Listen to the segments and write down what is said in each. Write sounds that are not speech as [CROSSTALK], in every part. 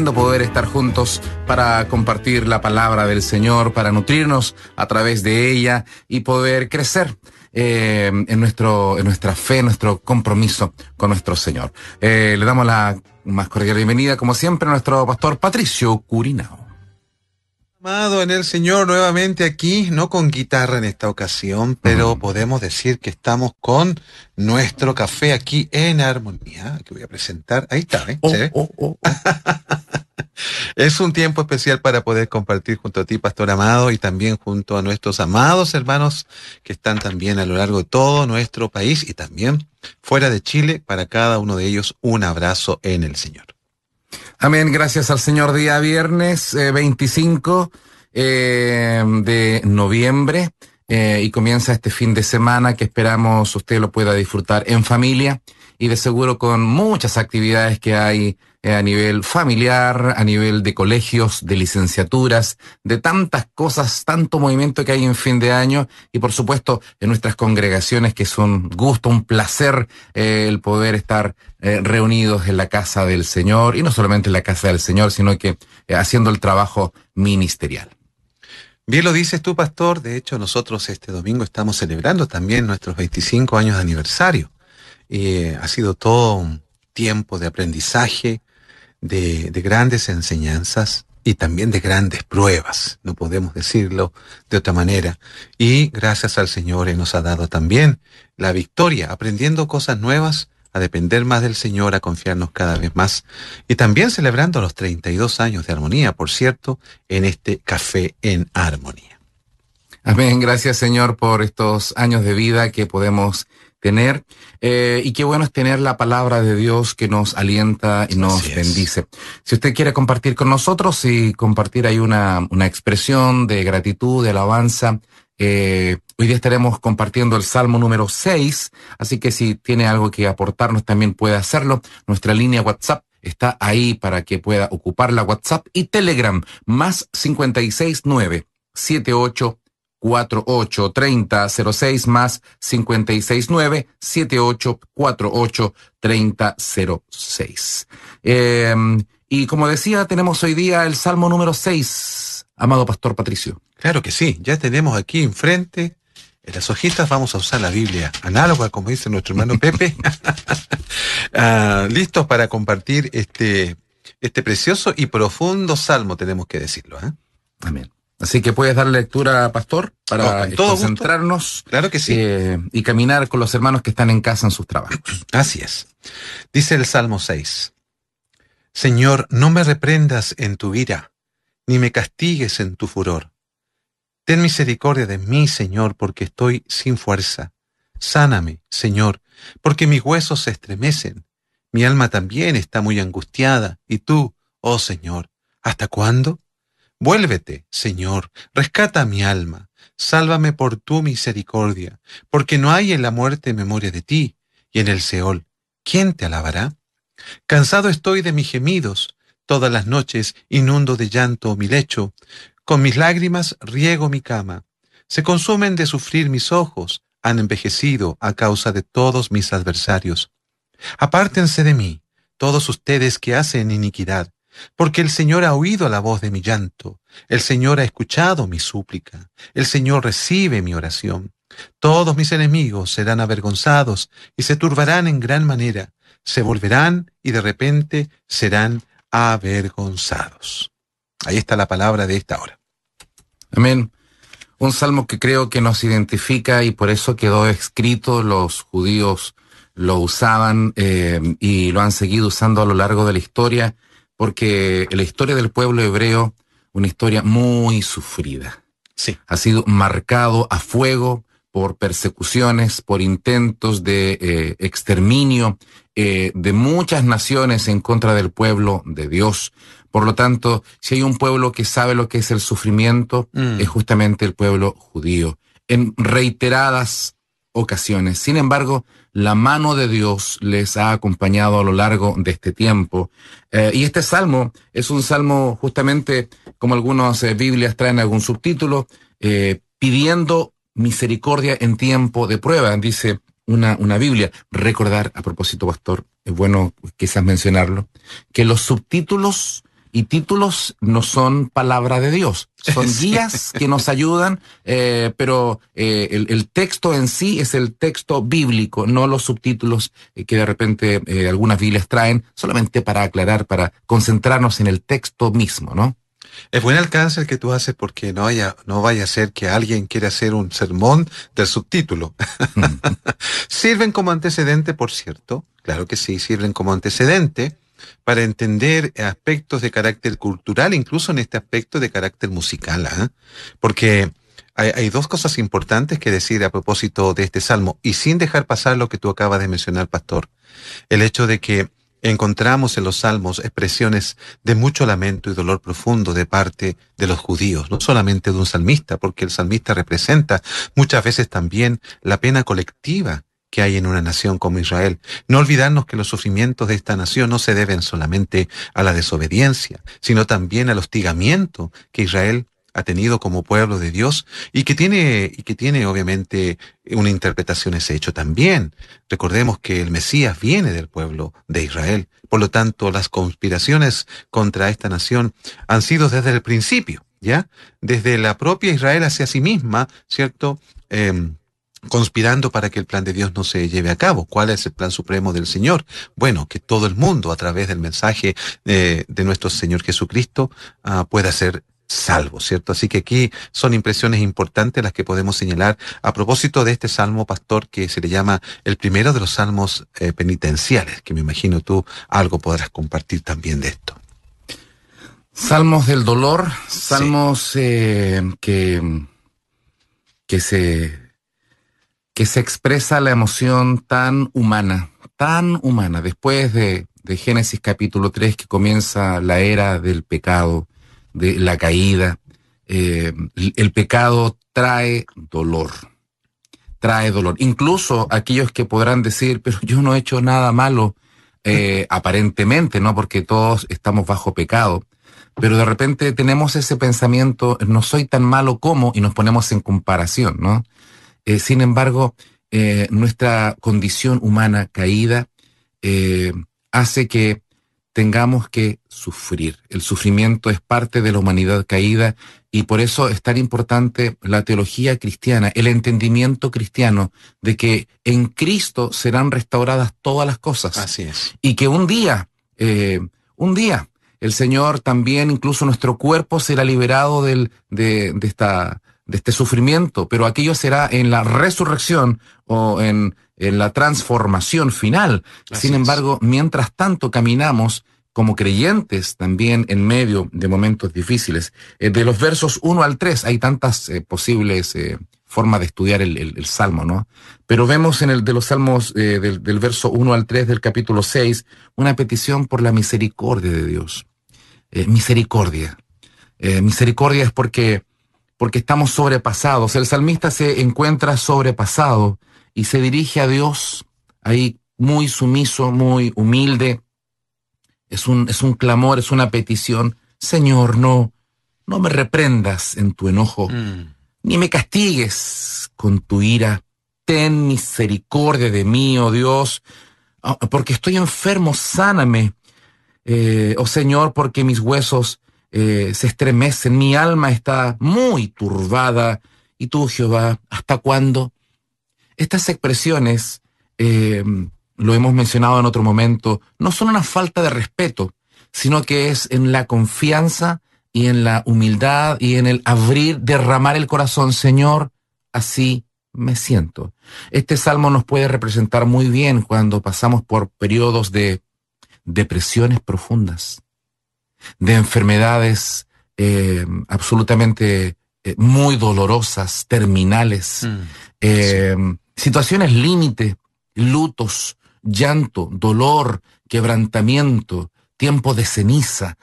Lindo poder estar juntos para compartir la palabra del Señor, para nutrirnos a través de ella y poder crecer. Eh, en nuestro en nuestra fe, nuestro compromiso con nuestro Señor. Eh, le damos la más cordial bienvenida, como siempre, a nuestro pastor Patricio Curinao. Amado en el Señor, nuevamente aquí, no con guitarra en esta ocasión, pero podemos decir que estamos con nuestro café aquí en armonía, que voy a presentar. Ahí está, ¿eh? Oh, ¿Se ve? oh, oh, oh. [LAUGHS] Es un tiempo especial para poder compartir junto a ti, Pastor Amado, y también junto a nuestros amados hermanos que están también a lo largo de todo nuestro país y también fuera de Chile. Para cada uno de ellos, un abrazo en el Señor. Amén, gracias al Señor. Día viernes eh, 25 eh, de noviembre eh, y comienza este fin de semana que esperamos usted lo pueda disfrutar en familia y de seguro con muchas actividades que hay eh, a nivel familiar, a nivel de colegios, de licenciaturas, de tantas cosas, tanto movimiento que hay en fin de año y por supuesto en nuestras congregaciones que es un gusto, un placer eh, el poder estar eh, reunidos en la casa del Señor y no solamente en la casa del Señor, sino que eh, haciendo el trabajo ministerial. Bien lo dices tú, pastor. De hecho, nosotros este domingo estamos celebrando también nuestros 25 años de aniversario. Y ha sido todo un tiempo de aprendizaje, de, de grandes enseñanzas y también de grandes pruebas, no podemos decirlo de otra manera. Y gracias al Señor Él nos ha dado también la victoria, aprendiendo cosas nuevas, a depender más del Señor, a confiarnos cada vez más. Y también celebrando los 32 años de armonía, por cierto, en este café en armonía. Amén. Gracias, Señor, por estos años de vida que podemos tener. Eh, y qué bueno es tener la palabra de Dios que nos alienta y nos Así es. bendice. Si usted quiere compartir con nosotros y compartir ahí una, una expresión de gratitud, de alabanza, eh, hoy día estaremos compartiendo el Salmo número 6, así que si tiene algo que aportarnos también puede hacerlo. Nuestra línea WhatsApp está ahí para que pueda ocupar la WhatsApp y Telegram más 569 78 48 30 06 más 569 78 48 30 06. Eh, y como decía, tenemos hoy día el Salmo número 6, amado Pastor Patricio. Claro que sí, ya tenemos aquí enfrente, en las hojitas vamos a usar la Biblia análoga, como dice nuestro hermano Pepe, [LAUGHS] Ah, listos para compartir este, este precioso y profundo salmo, tenemos que decirlo. ¿eh? Amén. Así que puedes dar lectura, Pastor, para Oh, gusto. concentrarnos Claro que sí. eh, y caminar con los hermanos que están en casa en sus trabajos. [CLEARS THROAT] Así es. Dice el Salmo 6. Señor, no me reprendas en tu ira, ni me castigues en tu furor. Ten misericordia de mí, Señor, porque estoy sin fuerza. Sáname, Señor, porque mis huesos se estremecen. Mi alma también está muy angustiada. Y tú, oh Señor, ¿hasta cuándo? Vuélvete, Señor, rescata mi alma. Sálvame por tu misericordia, porque no hay en la muerte memoria de ti, y en el Seol, ¿quién te alabará? Cansado estoy de mis gemidos, todas las noches inundo de llanto mi lecho, con mis lágrimas riego mi cama. Se consumen de sufrir mis ojos, han envejecido a causa de todos mis adversarios. Apártense de mí, todos ustedes que hacen iniquidad, porque el Señor ha oído la voz de mi llanto, el Señor ha escuchado mi súplica, el Señor recibe mi oración. Todos mis enemigos serán avergonzados y se turbarán en gran manera, se volverán y de repente serán avergonzados. Ahí está la palabra de esta hora. Amén. Un salmo que creo que nos identifica y por eso quedó escrito. Los judíos lo usaban eh, y lo han seguido usando a lo largo de la historia, porque la historia del pueblo hebreo, una historia muy sufrida. Sí. Ha sido marcado a fuego por persecuciones, por intentos de eh, exterminio eh, de muchas naciones en contra del pueblo de Dios. Por lo tanto, si hay un pueblo que sabe lo que es el sufrimiento, Mm. es justamente el pueblo judío. en reiteradas ocasiones. Sin embargo, la mano de Dios les ha acompañado a lo largo de este tiempo. Eh, y este salmo es un salmo justamente, como algunas eh, Biblias traen algún subtítulo, eh, pidiendo misericordia en tiempo de prueba, dice una, una Biblia. Recordar, a propósito, pastor, es bueno quizás mencionarlo, que los subtítulos y títulos no son palabra de Dios, son [LAUGHS] guías que nos ayudan, eh, pero eh, el, texto en sí es el texto bíblico, no los subtítulos eh, que de repente algunas Biblias traen, solamente para aclarar, para concentrarnos en el texto mismo, ¿no? Es buen alcance el que tú haces porque no, haya, no vaya a ser que alguien quiera hacer un sermón del subtítulo. Mm. [LAUGHS] sirven como antecedente, por cierto, claro que sí, sirven como antecedente para entender aspectos de carácter cultural, incluso en este aspecto de carácter musical, ¿ah? porque hay, dos cosas importantes que decir a propósito de este salmo, y sin dejar pasar lo que tú acabas de mencionar, pastor, el hecho de que encontramos en los salmos expresiones de mucho lamento y dolor profundo de parte de los judíos, no solamente de un salmista, porque el salmista representa muchas veces también la pena colectiva que hay en una nación como Israel. No olvidarnos que los sufrimientos de esta nación no se deben solamente a la desobediencia, sino también al hostigamiento que Israel ha tenido como pueblo de Dios y que tiene, y que tiene obviamente una interpretación ese hecho también. Recordemos que el Mesías viene del pueblo de Israel. Por lo tanto, las conspiraciones contra esta nación han sido desde el principio, ¿ya? Desde la propia Israel hacia sí misma, ¿cierto? Em, conspirando para que el plan de Dios no se lleve a cabo. ¿Cuál es el plan supremo del Señor? Bueno, que todo el mundo a través del mensaje de nuestro Señor Jesucristo uh, pueda ser salvo, ¿cierto? Así que aquí son impresiones importantes las que podemos señalar a propósito de este salmo pastor que se le llama el primero de los salmos eh, penitenciales, que me imagino tú algo podrás compartir también de esto. Salmos del dolor, salmos eh, que, que se que se expresa la emoción tan humana, tan humana, después de, Génesis capítulo 3 que comienza la era del pecado, de la caída. Eh, el pecado trae dolor, trae dolor. Incluso aquellos que podrán decir, pero yo no he hecho nada malo, eh, [LAUGHS] aparentemente, ¿no? Porque todos estamos bajo pecado. Pero de repente tenemos ese pensamiento, no soy tan malo como, y nos ponemos en comparación, ¿no? Eh, sin embargo, eh, nuestra condición humana caída eh, hace que tengamos que sufrir. El sufrimiento es parte de la humanidad caída y por eso es tan importante la teología cristiana, el entendimiento cristiano de que en Cristo serán restauradas todas las cosas. Así es. Y que un día, un día, el Señor también, incluso nuestro cuerpo será liberado del, de, de esta de este sufrimiento, pero aquello será en la resurrección o en, la transformación final. Sin embargo, mientras tanto caminamos como creyentes también en medio de momentos difíciles. Eh, de los versos 1 al 3 hay tantas eh, posibles eh, formas de estudiar el, Salmo, ¿no? Pero vemos en el de los Salmos del, del, verso 1 al 3 del capítulo 6 una petición por la misericordia de Dios. misericordia. misericordia es porque porque estamos sobrepasados. El salmista se encuentra sobrepasado y se dirige a Dios ahí muy sumiso, muy humilde. Es un, es un clamor, es una petición. Señor, no, no me reprendas en tu enojo, mm. ni me castigues con tu ira. Ten misericordia de mí, oh Dios, ah, porque estoy enfermo, sáname. Eh, oh Señor, porque mis huesos eh, se estremecen, mi alma está muy turbada. ¿Y tú, Jehová, hasta cuándo? Estas expresiones, eh, lo hemos mencionado en otro momento, no son una falta de respeto, sino que es en la confianza y en la humildad y en el abrir, derramar el corazón. Señor, así me siento. Este salmo nos puede representar muy bien cuando pasamos por periodos de depresiones profundas, de enfermedades eh, absolutamente eh, muy dolorosas, terminales, mm, eh, situaciones límite, lutos, llanto, dolor, quebrantamiento, tiempo de ceniza,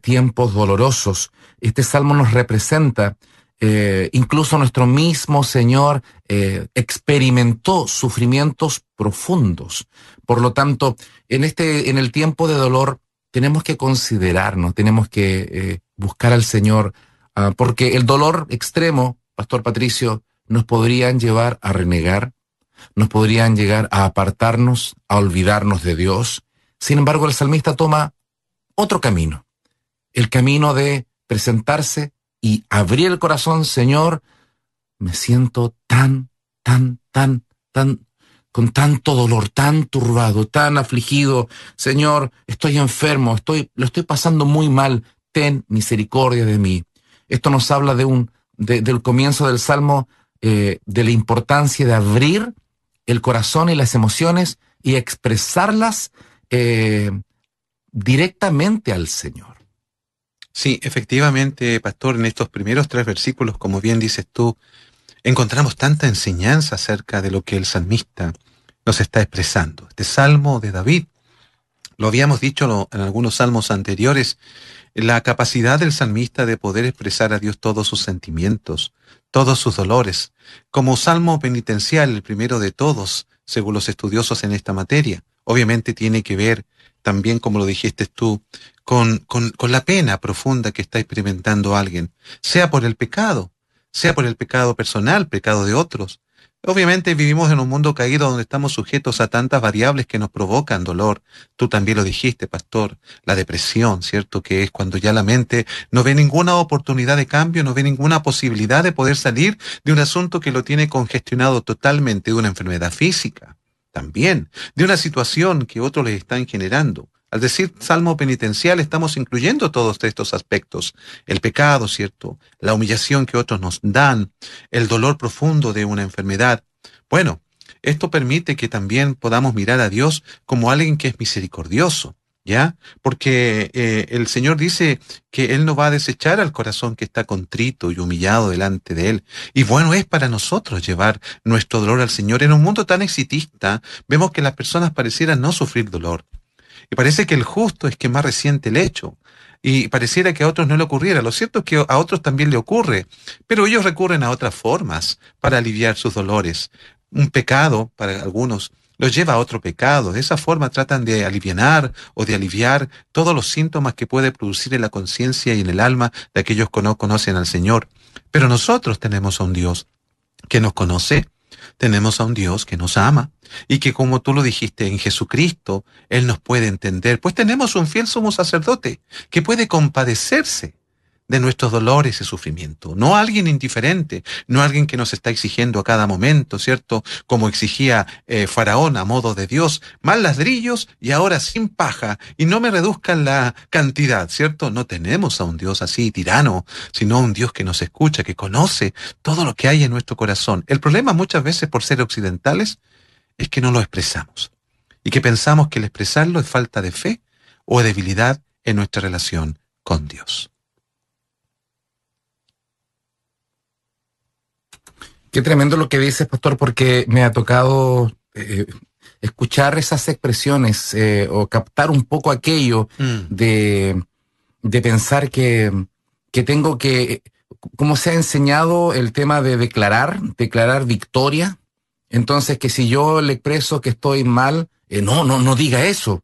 tiempos dolorosos. Este salmo nos representa eh, incluso nuestro mismo Señor eh, experimentó sufrimientos profundos. Por lo tanto, en este, en el tiempo de dolor, tenemos que considerarnos, tenemos que eh, buscar al Señor, ah, porque el dolor extremo, Pastor Patricio, nos podrían llevar a renegar, nos podrían llegar a apartarnos, a olvidarnos de Dios. Sin embargo, el salmista toma otro camino, el camino de presentarse y abrir el corazón, Señor, me siento tan, tan, tan, tan, con tanto dolor, tan turbado, tan afligido. Señor, estoy enfermo, estoy, lo estoy pasando muy mal. Ten misericordia de mí. Esto nos habla de un, del comienzo del Salmo, eh, de la importancia de abrir el corazón y las emociones y expresarlas eh, directamente al Señor. Sí, efectivamente, pastor, en estos primeros tres versículos, como bien dices tú, encontramos tanta enseñanza acerca de lo que el salmista nos está expresando. Este salmo de David, lo habíamos dicho en algunos salmos anteriores, la capacidad del salmista de poder expresar a Dios todos sus sentimientos, todos sus dolores, como salmo penitencial, el primero de todos, según los estudiosos en esta materia. Obviamente tiene que ver también, como lo dijiste tú, con, con, con la pena profunda que está experimentando alguien, sea por el pecado, sea por el pecado personal, pecado de otros. Obviamente vivimos en un mundo caído donde estamos sujetos a tantas variables que nos provocan dolor. Tú también lo dijiste, pastor, la depresión, ¿cierto? Que es cuando ya la mente no ve ninguna oportunidad de cambio, no ve ninguna posibilidad de poder salir de un asunto que lo tiene congestionado totalmente de una enfermedad física también de una situación que otros les están generando. Al decir salmo penitencial estamos incluyendo todos estos aspectos. El pecado, ¿cierto? La humillación que otros nos dan, el dolor profundo de una enfermedad. Bueno, esto permite que también podamos mirar a Dios como alguien que es misericordioso, ¿ya? Porque eh, el Señor dice que Él no va a desechar al corazón que está contrito y humillado delante de Él. Y bueno, es para nosotros llevar nuestro dolor al Señor. En un mundo tan exitista, vemos que las personas parecieran no sufrir dolor. Y parece que el justo es que más reciente el hecho. Y pareciera que a otros no le ocurriera. Lo cierto es que a otros también le ocurre, pero ellos recurren a otras formas para aliviar sus dolores. Un pecado, para algunos, los lleva a otro pecado. De esa forma tratan de aliviar o de aliviar todos los síntomas que puede producir en la conciencia y en el alma de aquellos que no conocen al Señor. Pero nosotros tenemos a un Dios que nos conoce, tenemos a un Dios que nos ama y que como tú lo dijiste en Jesucristo, Él nos puede entender, pues tenemos un fiel sumo sacerdote que puede compadecerse de nuestros dolores y sufrimiento. No alguien indiferente, no alguien que nos está exigiendo a cada momento, ¿cierto? Como exigía eh, Faraón a modo de Dios, más ladrillos y ahora sin paja, y no me reduzcan la cantidad, ¿cierto? No tenemos a un Dios así tirano, sino a un Dios que nos escucha, que conoce todo lo que hay en nuestro corazón. El problema muchas veces por ser occidentales es que no lo expresamos y que pensamos que el expresarlo es falta de fe o debilidad en nuestra relación con Dios. Qué tremendo lo que dices, pastor, porque me ha tocado eh, escuchar esas expresiones eh, o captar un poco aquello mm. de, de, pensar que, que tengo que, como se ha enseñado el tema de declarar, declarar victoria, entonces que si yo le expreso que estoy mal, eh, no, no, no diga eso.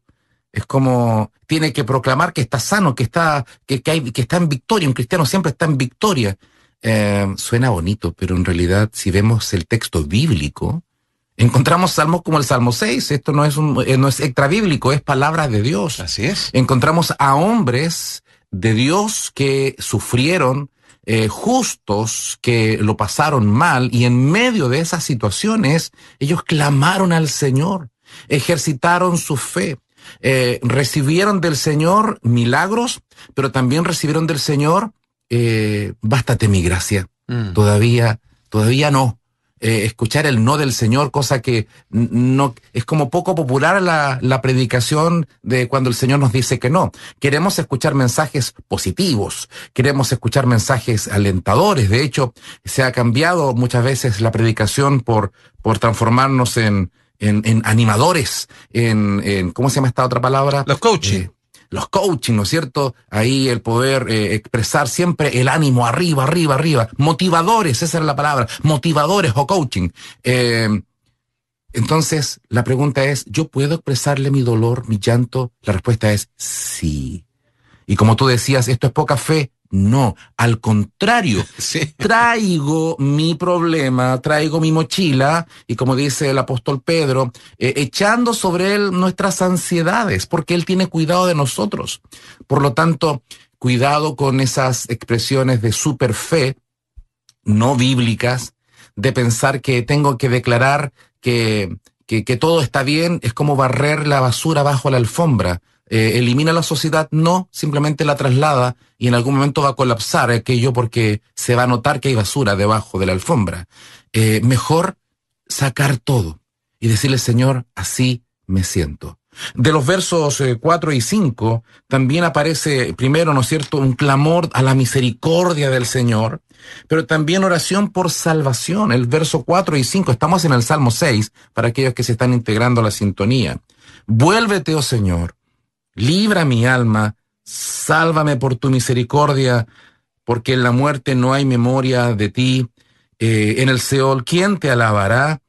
Es como tiene que proclamar que está sano, que está, que, que, hay, que está en victoria. Un cristiano siempre está en victoria. Eh, suena bonito, pero en realidad si vemos el texto bíblico, encontramos salmos como el Salmo 6. Esto no es, un, eh, no es extra bíblico, es palabra de Dios. Así es. Encontramos a hombres de Dios que sufrieron, eh, justos que lo pasaron mal y en medio de esas situaciones ellos clamaron al Señor, ejercitaron su fe. recibieron del Señor milagros, pero también recibieron del Señor eh, bástate mi gracia. Mm. Todavía, todavía no. Eh, escuchar el no del Señor, cosa que no es como poco popular la, la predicación de cuando el Señor nos dice que no. Queremos escuchar mensajes positivos, queremos escuchar mensajes alentadores. De hecho, se ha cambiado muchas veces la predicación por, por transformarnos en, en, en animadores, en, en, ¿cómo se llama esta otra palabra? Los coaches. Eh, los coaching, ¿no es cierto? Ahí el poder eh, expresar siempre el ánimo arriba, arriba, arriba. Motivadores, esa era la palabra, motivadores o coaching. Eh, entonces, la pregunta es, ¿yo puedo expresarle mi dolor, mi llanto? La respuesta es sí. Y como tú decías, esto es poca fe. No, al contrario, [LAUGHS] traigo mi problema, traigo mi mochila y como dice el apóstol Pedro, eh, echando sobre él nuestras ansiedades, porque él tiene cuidado de nosotros. Por lo tanto, cuidado con esas expresiones de super fe, no bíblicas, de pensar que tengo que declarar que, que, todo está bien, es como barrer la basura bajo la alfombra. Eh, elimina la sociedad, no, simplemente la traslada y en algún momento va a colapsar aquello porque se va a notar que hay basura debajo de la alfombra. Eh, mejor sacar todo y decirle, Señor, así me siento. De los versos 4 eh, y 5 también aparece primero, ¿no es cierto?, un clamor a la misericordia del Señor, pero también oración por salvación. El verso 4 y 5, estamos en el Salmo 6, para aquellos que se están integrando a la sintonía. Vuélvete, oh Señor, libra mi alma, sálvame por tu misericordia, porque en la muerte no hay memoria de ti. Eh, en el Seol, ¿quién te alabará?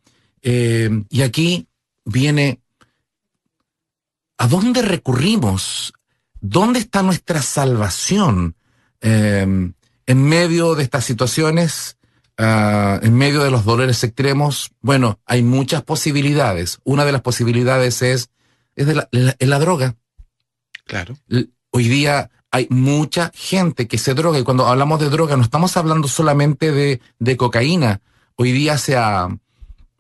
Eh, y aquí viene ¿A dónde recurrimos? ¿Dónde está nuestra salvación em, en medio de estas situaciones? Ah, en medio de los dolores extremos, bueno, hay muchas posibilidades. Una de las posibilidades es, es la, droga. Claro. Hoy día hay mucha gente que se droga y cuando hablamos de droga no estamos hablando solamente de, cocaína. Hoy día se ha,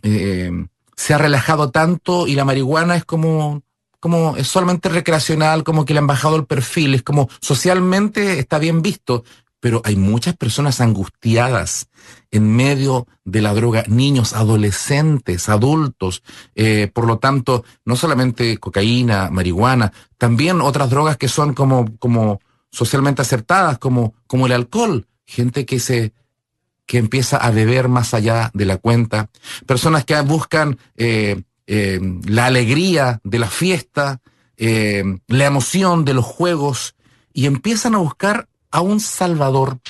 eh, se ha relajado tanto y la marihuana es como como es solamente recreacional, como que le han bajado el perfil, es como socialmente está bien visto, pero hay muchas personas angustiadas en medio de la droga, niños, adolescentes, adultos, eh, por lo tanto, no solamente cocaína, marihuana, también otras drogas que son como, como socialmente acertadas, como, como el alcohol, gente que se que empieza a beber más allá de la cuenta, personas que buscan eh, eh, la alegría de la fiesta, la emoción de los juegos, y empiezan a buscar a un Salvador,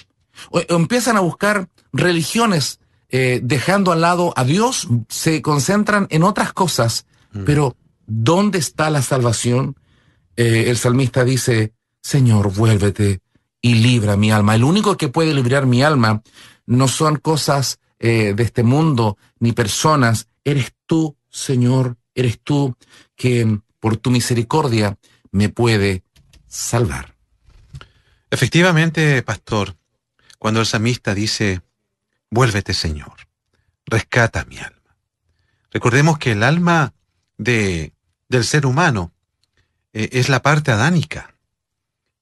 o, empiezan a buscar religiones, eh, dejando al lado a Dios, se concentran en otras cosas, mm. pero ¿dónde está la salvación? el salmista dice, Señor, vuélvete y libra mi alma. El único que puede librar mi alma no son cosas de este mundo ni personas, eres tú, Señor, eres tú que por tu misericordia me puede salvar. Efectivamente, pastor, cuando el samista dice, vuélvete, Señor, rescata mi alma. Recordemos que el alma de, del ser humano eh, es la parte adánica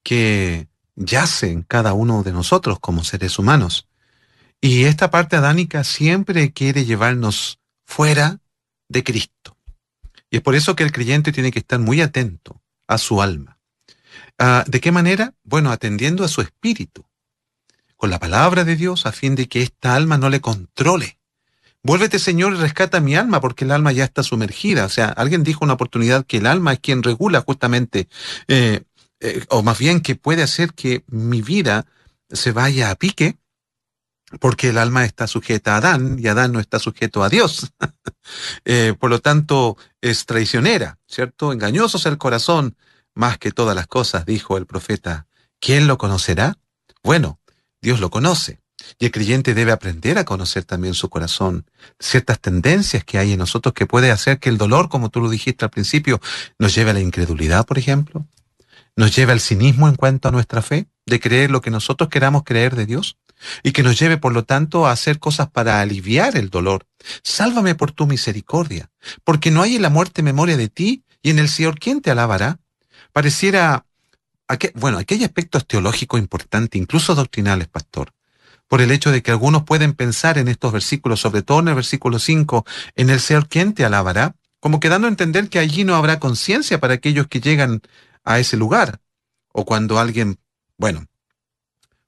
que yace en cada uno de nosotros como seres humanos. Y esta parte adánica siempre quiere llevarnos fuera de Cristo. Y es por eso que el creyente tiene que estar muy atento a su alma. Ah, ¿De qué manera? Bueno, atendiendo a su espíritu, con la palabra de Dios, a fin de que esta alma no le controle. Vuélvete, Señor, y rescata mi alma, porque el alma ya está sumergida. O sea, alguien dijo una oportunidad que el alma es quien regula justamente, eh, eh, o más bien que puede hacer que mi vida se vaya a pique porque el alma está sujeta a Adán y Adán no está sujeto a Dios. [LAUGHS] Eh, por lo tanto, es traicionera, ¿cierto? Engañoso es el corazón más que todas las cosas, dijo el profeta. ¿Quién lo conocerá? Bueno, Dios lo conoce. Y el creyente debe aprender a conocer también su corazón, ciertas tendencias que hay en nosotros que puede hacer que el dolor, como tú lo dijiste al principio, nos lleve a la incredulidad, por ejemplo, nos lleve al cinismo en cuanto a nuestra fe, de creer lo que nosotros queramos creer de Dios y que nos lleve, por lo tanto, a hacer cosas para aliviar el dolor. Sálvame por tu misericordia, porque no hay en la muerte memoria de ti, y en el Señor, ¿quién te alabará? Pareciera, bueno, aquí hay aspectos teológicos importantes, incluso doctrinales, pastor, por el hecho de que algunos pueden pensar en estos versículos, sobre todo en el versículo 5, en el Señor, ¿quién te alabará? Como quedando a entender que allí no habrá conciencia para aquellos que llegan a ese lugar. O cuando alguien, bueno,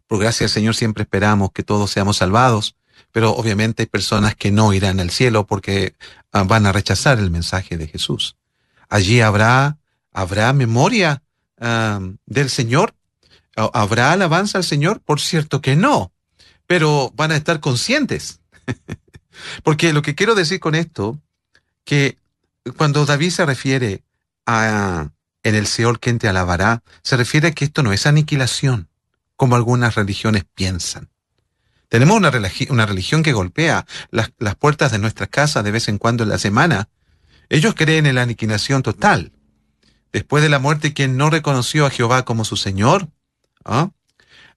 por gracia del Señor siempre esperamos que todos seamos salvados, pero obviamente hay personas que no irán al cielo porque ah, van a rechazar el mensaje de Jesús. Allí habrá, habrá memoria del Señor? ¿Habrá alabanza al Señor? Por cierto que no, pero van a estar conscientes. [LAUGHS] Porque lo que quiero decir con esto, que cuando David se refiere a en el Seol quien te alabará, se refiere a que esto no es aniquilación, como algunas religiones piensan. Tenemos una, una religión que golpea las, las puertas de nuestras casas de vez en cuando en la semana. Ellos creen en la aniquilación total. Después de la muerte, quien no reconoció a Jehová como su Señor, ¿ah?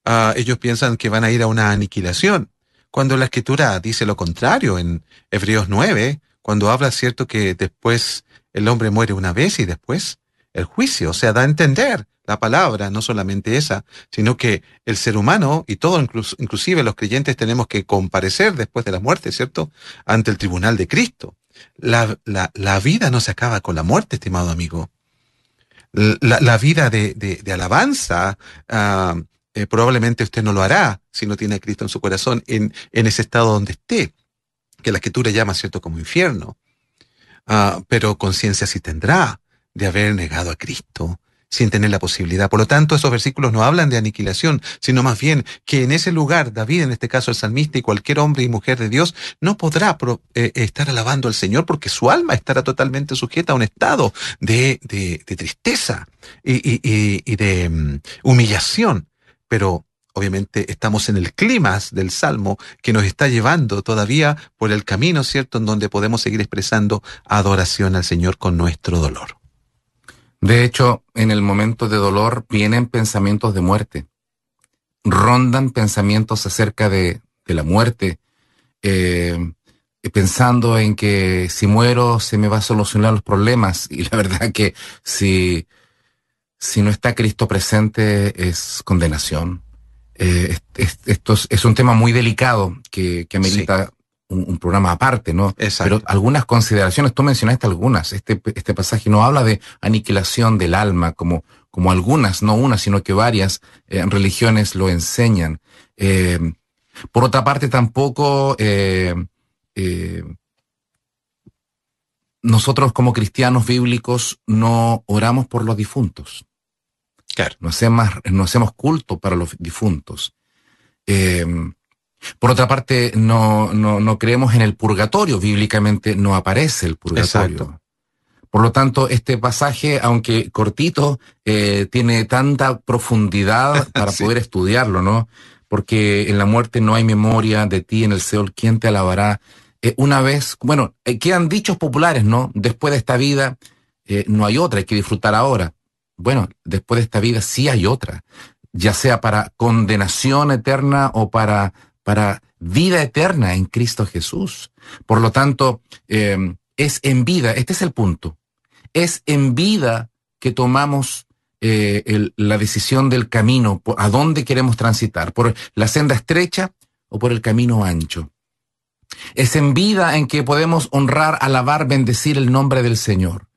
Ah, ellos piensan que van a ir a una aniquilación. Cuando la escritura dice lo contrario en Hebreos 9, cuando habla cierto que después el hombre muere una vez y después el juicio, o sea, da a entender la palabra, no solamente esa, sino que el ser humano y todo, inclusive los creyentes, tenemos que comparecer después de la muerte, ¿cierto? Ante el tribunal de Cristo. La, la, la vida no se acaba con la muerte, estimado amigo. La, vida de, de, alabanza, uh, eh, probablemente usted no lo hará si no tiene a Cristo en su corazón en, en ese estado donde esté, que la escritura llama, ¿cierto?, como infierno. Uh, pero conciencia sí tendrá de haber negado a Cristo, sin tener la posibilidad. Por lo tanto, esos versículos no hablan de aniquilación, sino más bien que en ese lugar, David, en este caso el salmista y cualquier hombre y mujer de Dios, no podrá eh, estar alabando al Señor porque su alma estará totalmente sujeta a un estado de, de, tristeza y, y, y de um, humillación. Pero obviamente estamos en el clima del Salmo que nos está llevando todavía por el camino, ¿cierto?, en donde podemos seguir expresando adoración al Señor con nuestro dolor. De hecho, en el momento de dolor vienen pensamientos de muerte. Rondan pensamientos acerca de, la muerte, eh, pensando en que si muero se me va a solucionar los problemas. [LAUGHS] Y la verdad que si, si no está Cristo presente es condenación. Eh, esto es, un tema muy delicado que, que amerita un, programa aparte, ¿no? Pero algunas consideraciones, tú mencionaste algunas. Este, este pasaje no habla de aniquilación del alma, como, como algunas, no una, sino que varias eh, religiones lo enseñan. Eh, por otra parte, tampoco eh, nosotros como cristianos bíblicos no oramos por los difuntos. Claro. No hacemos, no hacemos culto para los difuntos. Por otra parte, no, no, no creemos en el purgatorio, bíblicamente no aparece el purgatorio. Por lo tanto, este pasaje, aunque cortito, eh, tiene tanta profundidad [LAUGHS] para poder estudiarlo, ¿no? Porque en la muerte no hay memoria de ti en el Seol, ¿quién te alabará? Eh, una vez, bueno, eh, quedan dichos populares, ¿no? Después de esta vida no hay otra, hay que disfrutar ahora. Bueno, después de esta vida sí hay otra, ya sea para condenación eterna o para para vida eterna en Cristo Jesús. Por lo tanto, eh, es en vida, este es el punto, es en vida que tomamos eh, la decisión del camino, a dónde queremos transitar, por la senda estrecha o por el camino ancho. Es en vida en que podemos honrar, alabar, bendecir el nombre del Señor.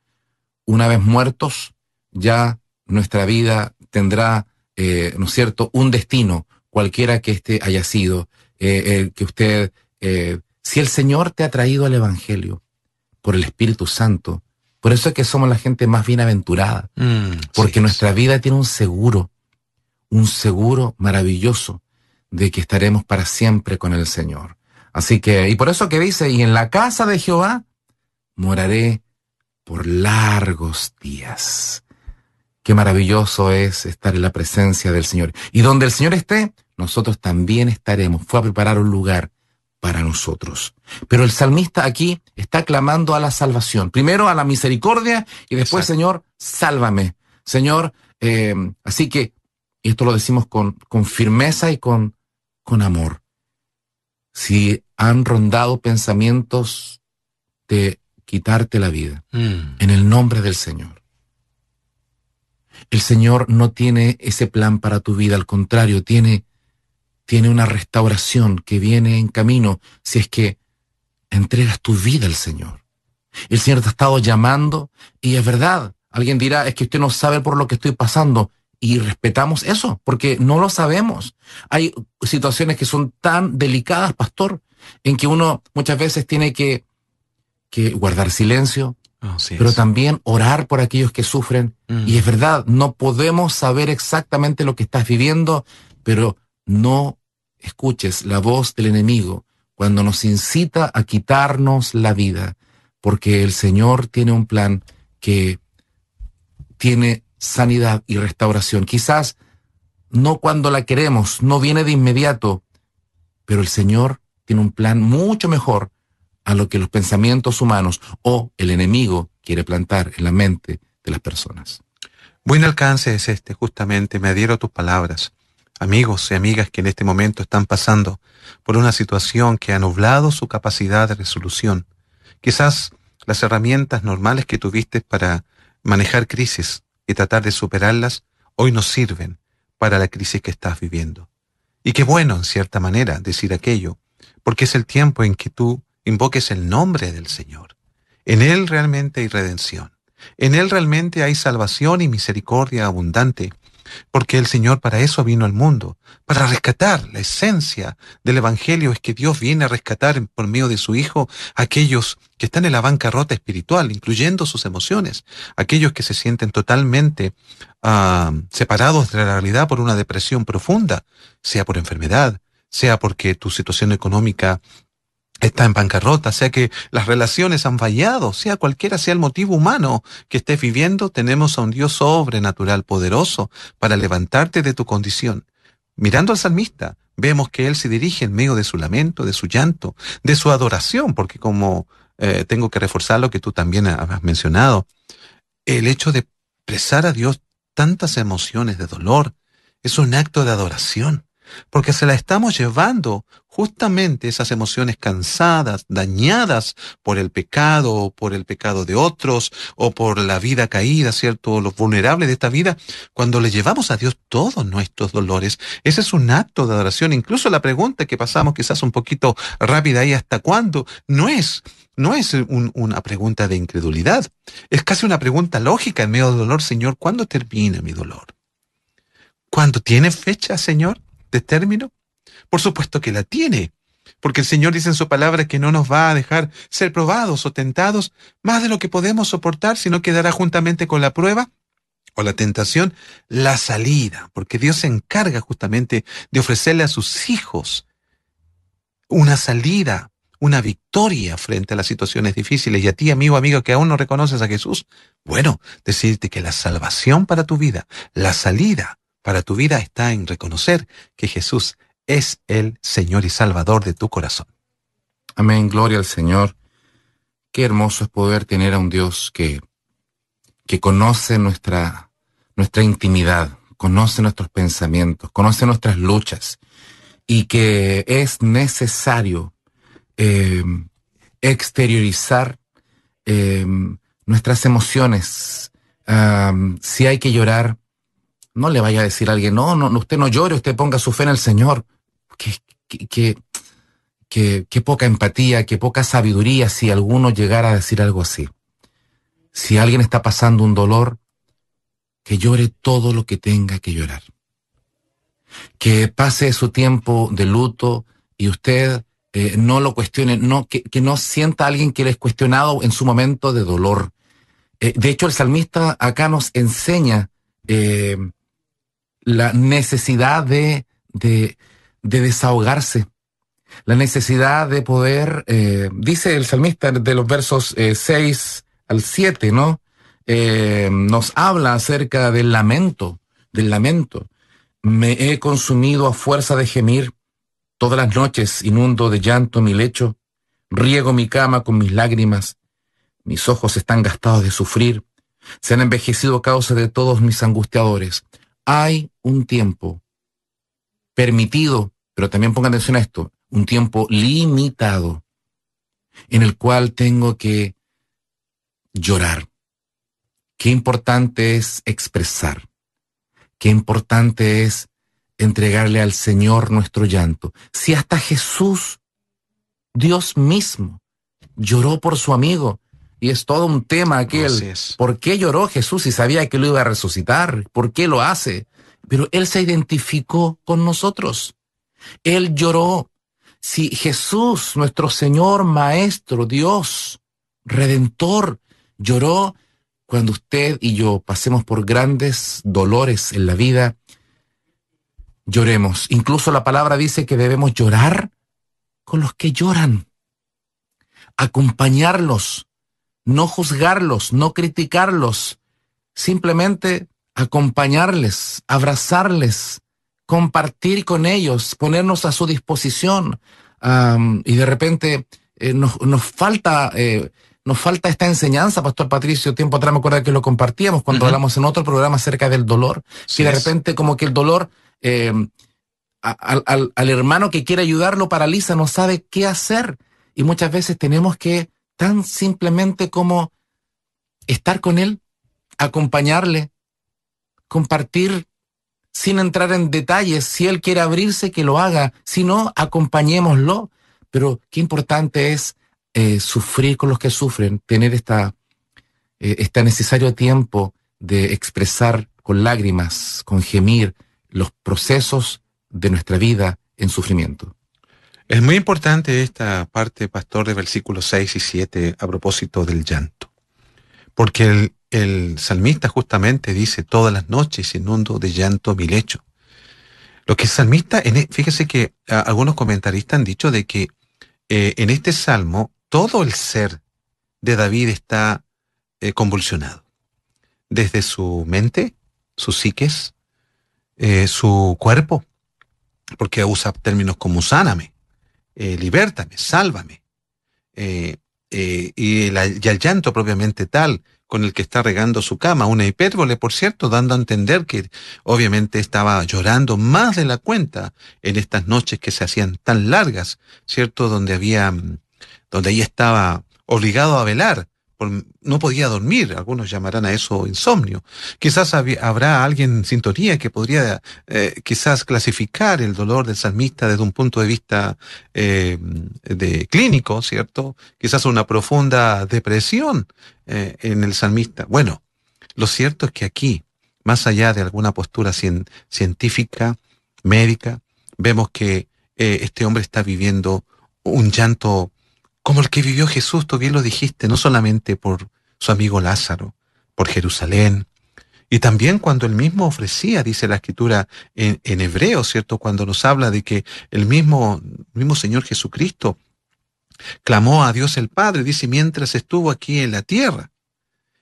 Una vez muertos, ya nuestra vida tendrá, eh, ¿no es cierto?, un destino, cualquiera que este haya sido, eh, eh, que usted, eh, si el Señor te ha traído al Evangelio por el Espíritu Santo, por eso es que somos la gente más bienaventurada, mm, porque nuestra vida tiene un seguro, un seguro maravilloso de que estaremos para siempre con el Señor. Así que, y por eso que dice, y en la casa de Jehová moraré por largos días. Qué maravilloso es estar en la presencia del Señor. Y donde el Señor esté, nosotros también estaremos. Fue a preparar un lugar para nosotros. Pero el salmista aquí está clamando a la salvación. Primero a la misericordia y después, Señor, sálvame. Señor, eh, así que, y esto lo decimos con, con firmeza y con, con amor. Si han rondado pensamientos de quitarte la vida, mm. en el nombre del Señor el Señor no tiene ese plan para tu vida, al contrario, tiene, tiene una restauración que viene en camino si es que entregas tu vida al Señor. El Señor te ha estado llamando y es verdad, alguien dirá, es que usted no sabe por lo que estoy pasando y respetamos eso, porque no lo sabemos. Hay situaciones que son tan delicadas, pastor, en que uno muchas veces tiene que, que guardar silencio, pero también orar por aquellos que sufren. Mm. Y es verdad, no podemos saber exactamente lo que estás viviendo, pero no escuches la voz del enemigo cuando nos incita a quitarnos la vida, porque el Señor tiene un plan que tiene sanidad y restauración. Quizás no cuando la queremos, no viene de inmediato, pero el Señor tiene un plan mucho mejor a lo que los pensamientos humanos o el enemigo quiere plantar en la mente de las personas. Buen alcance es este, justamente, me adhiero a tus palabras. Amigos y amigas que en este momento están pasando por una situación que ha nublado su capacidad de resolución. Quizás las herramientas normales que tuviste para manejar crisis y tratar de superarlas hoy no sirven para la crisis que estás viviendo. Y qué bueno, en cierta manera, decir aquello, porque es el tiempo en que tú invoques el nombre del Señor. En Él realmente hay redención. En Él realmente hay salvación y misericordia abundante, porque el Señor para eso vino al mundo, para rescatar la esencia del Evangelio es que Dios viene a rescatar por medio de su Hijo aquellos que están en la bancarrota espiritual, incluyendo sus emociones, aquellos que se sienten totalmente ah, separados de la realidad por una depresión profunda, sea por enfermedad, sea porque tu situación económica está en bancarrota, sea que las relaciones han fallado, sea cualquiera sea el motivo humano que estés viviendo, tenemos a un Dios sobrenatural poderoso para levantarte de tu condición. Mirando al salmista, vemos que él se dirige en medio de su lamento, de su llanto, de su adoración, porque como eh, tengo que reforzar lo que tú también has mencionado, el hecho de expresar a Dios tantas emociones de dolor es un acto de adoración porque se la estamos llevando justamente esas emociones cansadas, dañadas por el pecado o por el pecado de otros o por la vida caída, ¿cierto? Los vulnerables de esta vida, cuando le llevamos a Dios todos nuestros dolores, ese es un acto de adoración. Incluso la pregunta que pasamos quizás un poquito rápida ahí, ¿hasta cuándo? No es no es una pregunta de incredulidad, es casi una pregunta lógica en medio del dolor, Señor, ¿cuándo termina mi dolor? ¿Cuándo tiene fecha, Señor? de término? Por supuesto que la tiene, porque el Señor dice en su palabra que no nos va a dejar ser probados o tentados más de lo que podemos soportar, sino que dará juntamente con la prueba o la tentación la salida, porque Dios se encarga justamente de ofrecerle a sus hijos una salida, una victoria frente a las situaciones difíciles. Y a ti, amigo, amigo, que aún no reconoces a Jesús, bueno, decirte que la salvación para tu vida, la salida, para tu vida está en reconocer que Jesús es el Señor y Salvador de tu corazón. Amén, gloria al Señor. Qué hermoso es poder tener a un Dios que, que conoce nuestra, nuestra intimidad, conoce nuestros pensamientos, conoce nuestras luchas y que es necesario eh, exteriorizar eh, nuestras emociones. Si hay que llorar, no le vaya a decir a alguien, no, no, usted no llore, usted ponga su fe en el Señor. Qué, poca empatía, qué poca sabiduría si alguno llegara a decir algo así. Si alguien está pasando un dolor, que llore todo lo que tenga que llorar. Que pase su tiempo de luto y usted eh, no lo cuestione, no, que, no sienta a alguien que le es cuestionado en su momento de dolor. Eh, de hecho, el salmista acá nos enseña eh, la necesidad de, desahogarse, la necesidad de poder, eh, dice el salmista de los versos 6 eh, al 7, ¿no? Eh, nos habla acerca del lamento, del lamento. Me he consumido a fuerza de gemir, todas las noches inundo de llanto mi lecho, riego mi cama con mis lágrimas, mis ojos están gastados de sufrir, se han envejecido a causa de todos mis angustiadores. Hay un tiempo permitido, pero también pongan atención a esto, un tiempo limitado en el cual tengo que llorar. Qué importante es expresar. Qué importante es entregarle al Señor nuestro llanto. Si hasta Jesús, Dios mismo, lloró por su amigo, y es todo un tema aquel. ¿Por qué lloró Jesús si sabía que lo iba a resucitar? ¿Por qué lo hace? Pero Él se identificó con nosotros. Él lloró. Si Jesús, nuestro Señor, Maestro, Dios, Redentor, Lloró cuando usted y yo pasemos por grandes dolores en la vida. Lloremos. Incluso la palabra dice que debemos llorar con los que lloran. Acompañarlos, no juzgarlos, no criticarlos, simplemente acompañarles, abrazarles, compartir con ellos, ponernos a su disposición. y de repente eh, nos, nos, falta... Eh, nos falta esta enseñanza, Pastor Patricio, tiempo atrás me acuerdo que lo compartíamos cuando hablamos en otro programa acerca del dolor, que de repente como que el dolor eh, al, al, hermano que quiere ayudarlo paraliza, no sabe qué hacer. Y muchas veces tenemos que tan simplemente como estar con él, acompañarle, compartir sin entrar en detalles. Si él quiere abrirse, que lo haga. Si no, acompañémoslo. Pero qué importante es eh, sufrir con los que sufren, tener esta, eh, este necesario tiempo de expresar con lágrimas, con gemir, los procesos de nuestra vida en sufrimiento. Es muy importante esta parte, pastor, de versículos 6 y 7 a propósito del llanto. Porque el, el salmista justamente dice, todas las noches inundo de llanto mi lecho. Lo que el salmista, e, fíjese que algunos comentaristas han dicho de que eh, en este salmo todo el ser de David está eh, convulsionado. Desde su mente, su psiques, eh, su cuerpo, porque usa términos como sáname, libértame, sálvame, y el llanto propiamente tal, con el que está regando su cama, una hipérbole, por cierto, dando a entender que obviamente estaba llorando más de la cuenta en estas noches que se hacían tan largas, ¿cierto? Donde había, donde ahí estaba obligado a velar, no podía dormir, algunos llamarán a eso insomnio. Quizás habrá alguien en sintonía que podría eh, quizás clasificar el dolor del salmista desde un punto de vista eh, de clínico, ¿cierto? Quizás una profunda depresión eh, en el salmista. Bueno, lo cierto es que aquí, más allá de alguna postura científica, médica, vemos que este hombre está viviendo un llanto como el que vivió Jesús, tú bien lo dijiste, no solamente por su amigo Lázaro, por Jerusalén, y también cuando él mismo ofrecía, dice la escritura en, hebreo, ¿cierto? Cuando nos habla de que el mismo, mismo Señor Jesucristo clamó a Dios el Padre, dice, mientras estuvo aquí en la tierra.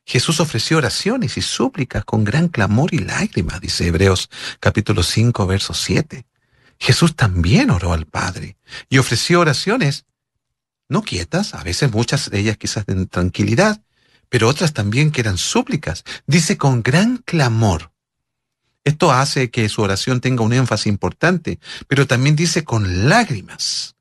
Jesús ofreció oraciones y súplicas con gran clamor y lágrimas, dice Hebreos capítulo 5, verso 7. Jesús también oró al Padre y ofreció oraciones no quietas, a veces muchas de ellas quizás en tranquilidad, pero otras también que eran súplicas. Dice con gran clamor. Esto hace que su oración tenga un énfasis importante, pero también dice con lágrimas,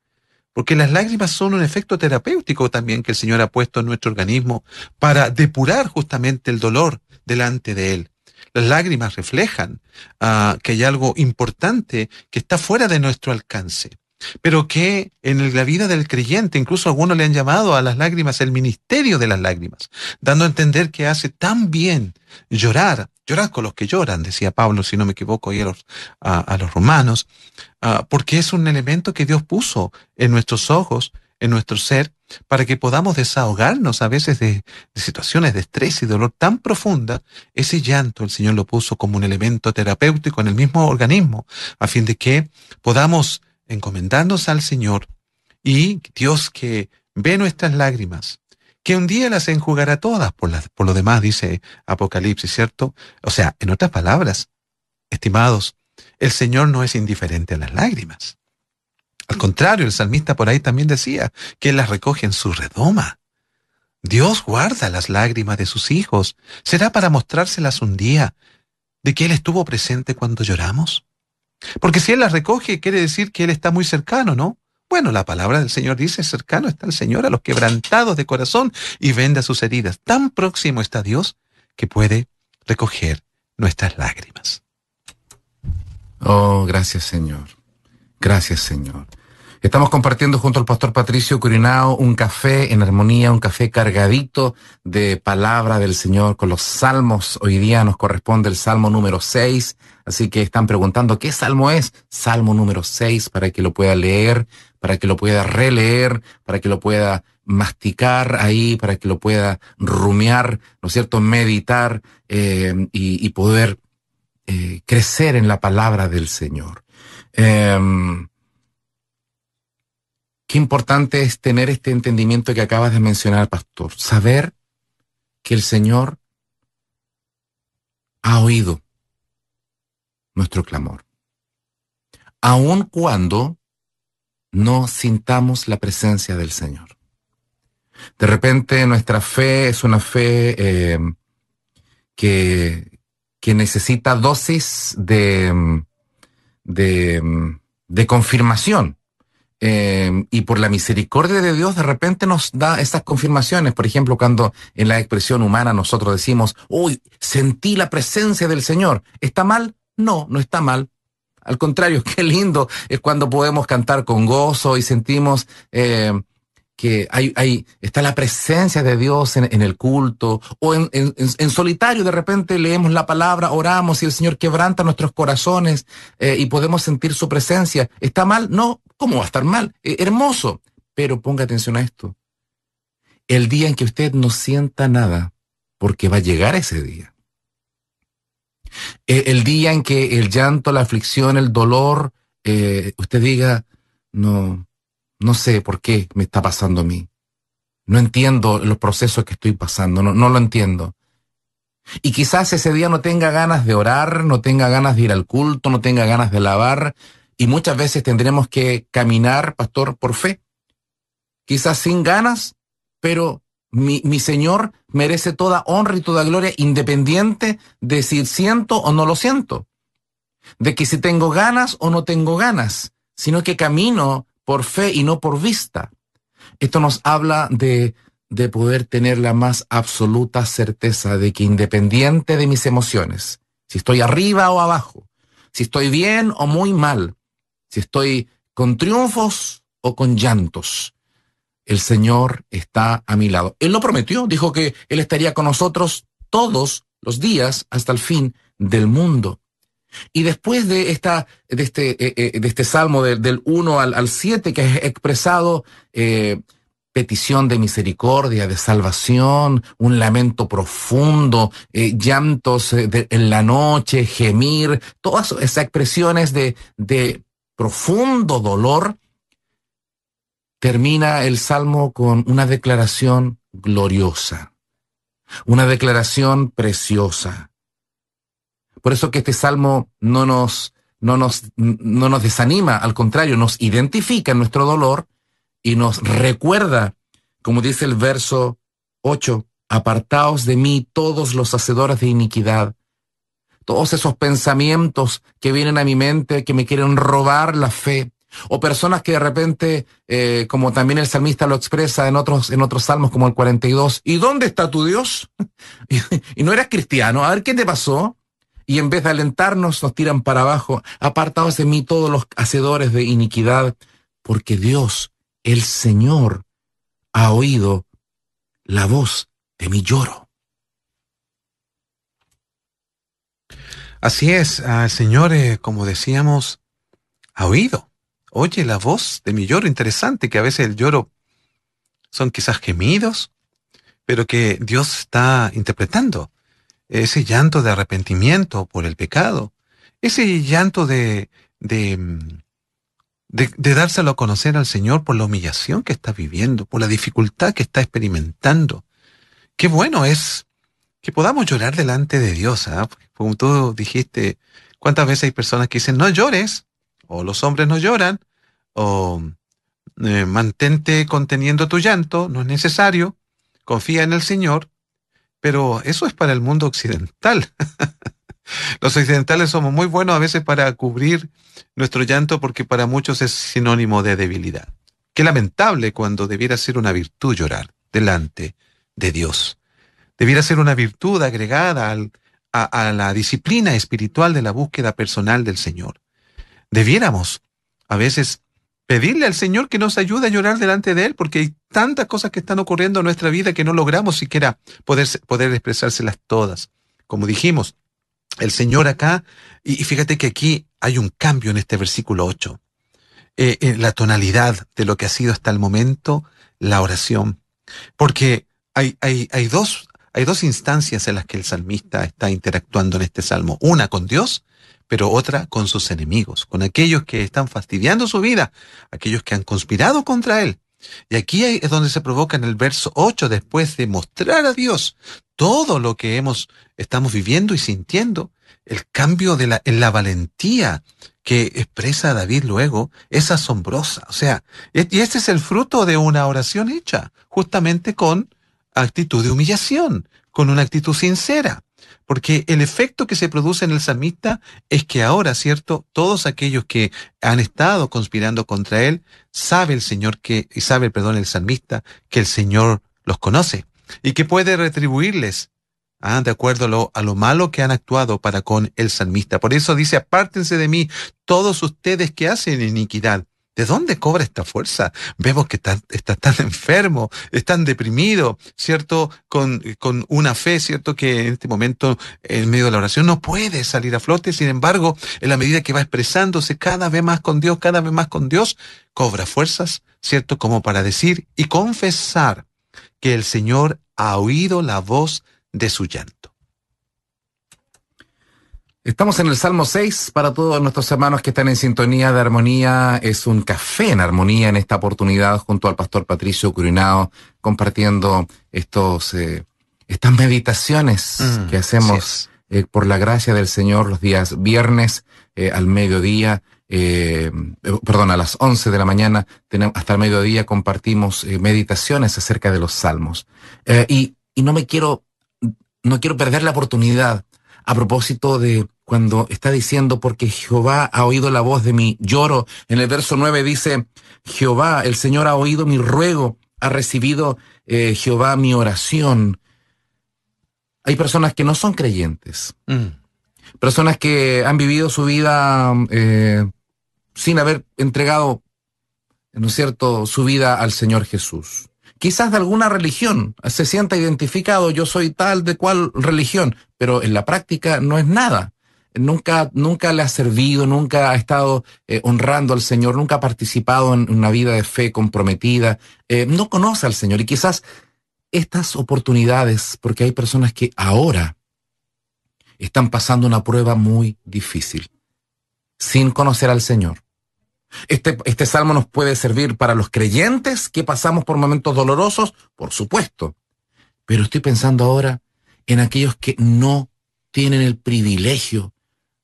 porque las lágrimas son un efecto terapéutico también que el Señor ha puesto en nuestro organismo para depurar justamente el dolor delante de Él. Las lágrimas reflejan ah, que hay algo importante que está fuera de nuestro alcance pero que en la vida del creyente, incluso algunos le han llamado a las lágrimas el ministerio de las lágrimas, dando a entender que hace tan bien llorar, llorar con los que lloran, decía Pablo, si no me equivoco, y a los, romanos, ah, porque es un elemento que Dios puso en nuestros ojos, en nuestro ser, para que podamos desahogarnos a veces de, de, situaciones de estrés y dolor tan profunda, ese llanto el Señor lo puso como un elemento terapéutico en el mismo organismo, a fin de que podamos encomendarnos al Señor y Dios que ve nuestras lágrimas, que un día las enjugará todas, por, por lo demás dice Apocalipsis, ¿cierto? O sea, en otras palabras, estimados, el Señor no es indiferente a las lágrimas. Al contrario, el salmista por ahí también decía que Él las recoge en su redoma. Dios guarda las lágrimas de sus hijos. ¿Será para mostrárselas un día de que Él estuvo presente cuando lloramos? Porque si Él las recoge, quiere decir que Él está muy cercano, ¿no? Bueno, la palabra del Señor dice, cercano está el Señor a los quebrantados de corazón y venda sus heridas. Tan próximo está Dios que puede recoger nuestras lágrimas. Oh, gracias Señor. Gracias Señor. Estamos compartiendo junto al pastor Patricio Curinao un café en armonía, un café cargadito de palabra del Señor con los salmos. Hoy día nos corresponde el salmo número 6, así que están preguntando qué salmo es. Salmo número 6 para que lo pueda leer, para que lo pueda releer, para que lo pueda masticar ahí, para que lo pueda rumiar, ¿no es cierto? Meditar eh, y, poder eh, crecer en la palabra del Señor. Em, Qué importante es tener este entendimiento que acabas de mencionar, pastor. Saber que el Señor ha oído nuestro clamor. Aun cuando no sintamos la presencia del Señor. De repente nuestra fe es una fe eh, que, que, necesita dosis de, de, de confirmación. Em, y por la misericordia de Dios de repente nos da esas confirmaciones. Por ejemplo, cuando en la expresión humana nosotros decimos, uy, sentí la presencia del Señor. ¿Está mal? No, no está mal. Al contrario, [LAUGHS] qué lindo es cuando podemos cantar con gozo y sentimos eh, que hay, hay, está la presencia de Dios en, el culto, o en, en, solitario de repente leemos la palabra, oramos y el Señor quebranta nuestros corazones eh, y podemos sentir su presencia. ¿Está mal? No, ¿cómo va a estar mal? Eh, hermoso. Pero ponga atención a esto. El día en que usted no sienta nada, porque va a llegar ese día. Eh, el día en que el llanto, la aflicción, el dolor, usted diga, no, no sé por qué me está pasando a mí. No entiendo los procesos que estoy pasando, no, lo entiendo. Y quizás ese día no tenga ganas de orar, no tenga ganas de ir al culto, no tenga ganas de lavar, y muchas veces tendremos que caminar, pastor, por fe. Quizás sin ganas, pero mi, mi, Señor merece toda honra y toda gloria, independiente de si siento o no lo siento. De que si tengo ganas o no tengo ganas, sino que camino por fe y no por vista. Esto nos habla de, de poder tener la más absoluta certeza de que independiente de mis emociones, si estoy arriba o abajo, si estoy bien o muy mal, si estoy con triunfos o con llantos, el Señor está a mi lado. Él lo prometió, dijo que Él estaría con nosotros todos los días hasta el fin del mundo. Y después de, esta, de, este, eh, eh, de este salmo del 1 al, 7 que es expresado eh, petición de misericordia, de salvación, un lamento profundo, llantos en la noche, gemir, todas esas expresiones de profundo dolor, termina el salmo con una declaración gloriosa, una declaración preciosa por eso que este salmo no nos, no nos, no nos desanima, al contrario, nos identifica en nuestro dolor y nos recuerda, como dice el verso 8, apartaos de mí todos los hacedores de iniquidad, todos esos pensamientos que vienen a mi mente, que me quieren robar la fe, o personas que de repente, eh, como también el salmista lo expresa en otros, en otros salmos como el 42, ¿y dónde está tu Dios? [LAUGHS] y, no eras cristiano, a ver qué te pasó y en vez de alentarnos nos tiran para abajo. Apartaos de mí todos los hacedores de iniquidad, porque Dios, el Señor, ha oído la voz de mi lloro. Así es, el Señor, eh, como decíamos, ha oído. Oye la voz de mi lloro. Interesante que a veces el lloro son quizás gemidos, pero que Dios está interpretando ese llanto de arrepentimiento por el pecado, ese llanto de, de, de, dárselo a conocer al Señor por la humillación que está viviendo, por la dificultad que está experimentando. Qué bueno es que podamos llorar delante de Dios. ¿ah? Como tú dijiste, ¿cuántas veces hay personas que dicen no llores? O los hombres no lloran, o eh, mantente conteniendo tu llanto, no es necesario, confía en el Señor. Pero eso es para el mundo occidental. [LAUGHS] Los occidentales somos muy buenos a veces para cubrir nuestro llanto porque para muchos es sinónimo de debilidad. Qué lamentable cuando debiera ser una virtud llorar delante de Dios. Debiera ser una virtud agregada a, a la disciplina espiritual de la búsqueda personal del Señor. Debiéramos a veces pedirle al Señor que nos ayude a llorar delante de Él, porque hay tantas cosas que están ocurriendo en nuestra vida que no logramos siquiera poder, poder expresárselas todas. Como dijimos, el Señor acá, y fíjate que aquí hay un cambio en este versículo 8. Eh, en la tonalidad de lo que ha sido hasta el momento la oración. Porque hay, hay, hay, dos, hay dos instancias en las que el salmista está interactuando en este salmo. Una con Dios, pero otra con sus enemigos, con aquellos que están fastidiando su vida, aquellos que han conspirado contra él. Y aquí es donde se provoca en el verso 8, después de mostrar a Dios todo lo que hemos, estamos viviendo y sintiendo, el cambio de en la valentía que expresa David luego es asombrosa. O sea, y este es el fruto de una oración hecha, justamente con actitud de humillación, con una actitud sincera. Porque el efecto que se produce en el salmista es que ahora, ¿cierto? Todos aquellos que han estado conspirando contra él, sabe el Señor que, y sabe, perdón, el salmista, que el Señor los conoce y que puede retribuirles Ah, de acuerdo a lo, a lo malo que han actuado para con el salmista. Por eso dice, apártense de mí todos ustedes que hacen iniquidad. ¿De dónde cobra esta fuerza? Vemos que está, está tan enfermo, es tan deprimido, ¿cierto? Con, con una fe, ¿cierto? Que en este momento, en medio de la oración, no puede salir a flote. Sin embargo, en la medida que va expresándose cada vez más con Dios, cada vez más con Dios, cobra fuerzas, ¿cierto? Como para decir y confesar que el Señor ha oído la voz de su llanto. Estamos en el Salmo 6 para todos nuestros hermanos que están en sintonía de armonía. Es un café en armonía en esta oportunidad junto al pastor Patricio Curinao compartiendo estos, eh, estas meditaciones mm, que hacemos eh, por la gracia del Señor los días viernes eh, al mediodía. perdón, a las 11 de la mañana tenemos, hasta el mediodía compartimos meditaciones acerca de los salmos. y, y no me quiero no quiero perder la oportunidad a propósito de cuando está diciendo, porque Jehová ha oído la voz de mi lloro. En el verso 9 dice, Jehová, el Señor ha oído mi ruego, ha recibido eh, Jehová mi oración. Hay personas que no son creyentes, mm. personas que han vivido su vida eh, sin haber entregado, ¿no es cierto?, su vida al Señor Jesús quizás de alguna religión, se sienta identificado, yo soy tal de cual religión, pero en la práctica no es nada. Nunca, nunca le ha servido, nunca ha estado eh, honrando al Señor, nunca ha participado en una vida de fe comprometida, eh, no conoce al Señor y quizás estas oportunidades, porque hay personas que ahora están pasando una prueba muy difícil, sin conocer al Señor este, este salmo nos puede servir para los creyentes que pasamos por momentos dolorosos, por supuesto. Pero estoy pensando ahora en aquellos que no tienen el privilegio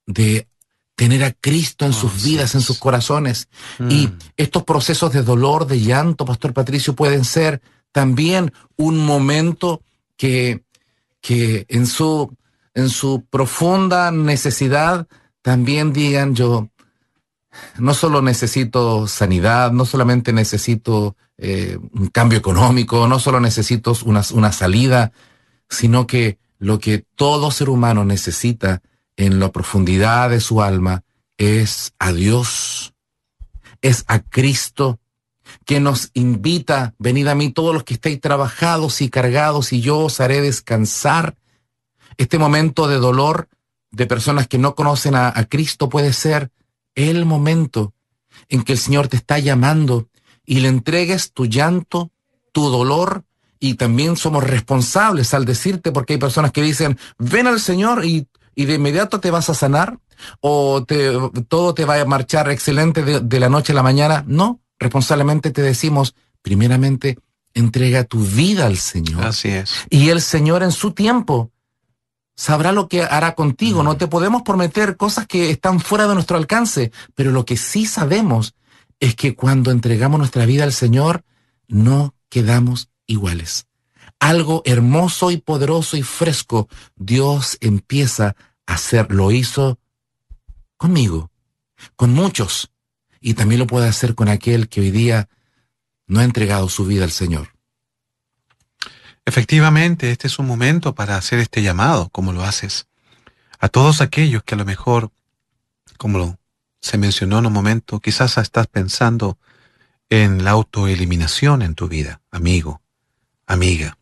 de tener a Cristo en sus vidas, en sus corazones. Y mm. estos procesos de dolor, de llanto, Pastor Patricio, pueden ser también un momento que, que en su, en su profunda necesidad también digan yo, no solo necesito sanidad, no solamente necesito eh, un cambio económico, no solo necesito una, una salida, sino que lo que todo ser humano necesita en la profundidad de su alma es a Dios, es a Cristo, que nos invita, venid a mí todos los que estéis trabajados y cargados y yo os haré descansar. Este momento de dolor de personas que no conocen a Cristo puede ser el momento en que el Señor te está llamando y le entregues tu llanto, tu dolor, y también somos responsables al decirte, porque hay personas que dicen, ven al Señor y, de inmediato te vas a sanar, o te, todo te va a marchar excelente de, de la noche a la mañana. No, responsablemente te decimos, primeramente, entrega tu vida al Señor. Así es. Y el Señor en su tiempo sabrá lo que hará contigo. No te podemos prometer cosas que están fuera de nuestro alcance, pero lo que sí sabemos es que cuando entregamos nuestra vida al Señor, no quedamos iguales. Algo hermoso y poderoso y fresco Dios empieza a hacer. Lo hizo conmigo, con muchos, y también lo puede hacer con aquel que hoy día no ha entregado su vida al Señor. Efectivamente, este es un momento para hacer este llamado, como lo haces, a todos aquellos que a lo mejor, como se mencionó en un momento, quizás estás pensando en la autoeliminación en tu vida, amigo, amiga.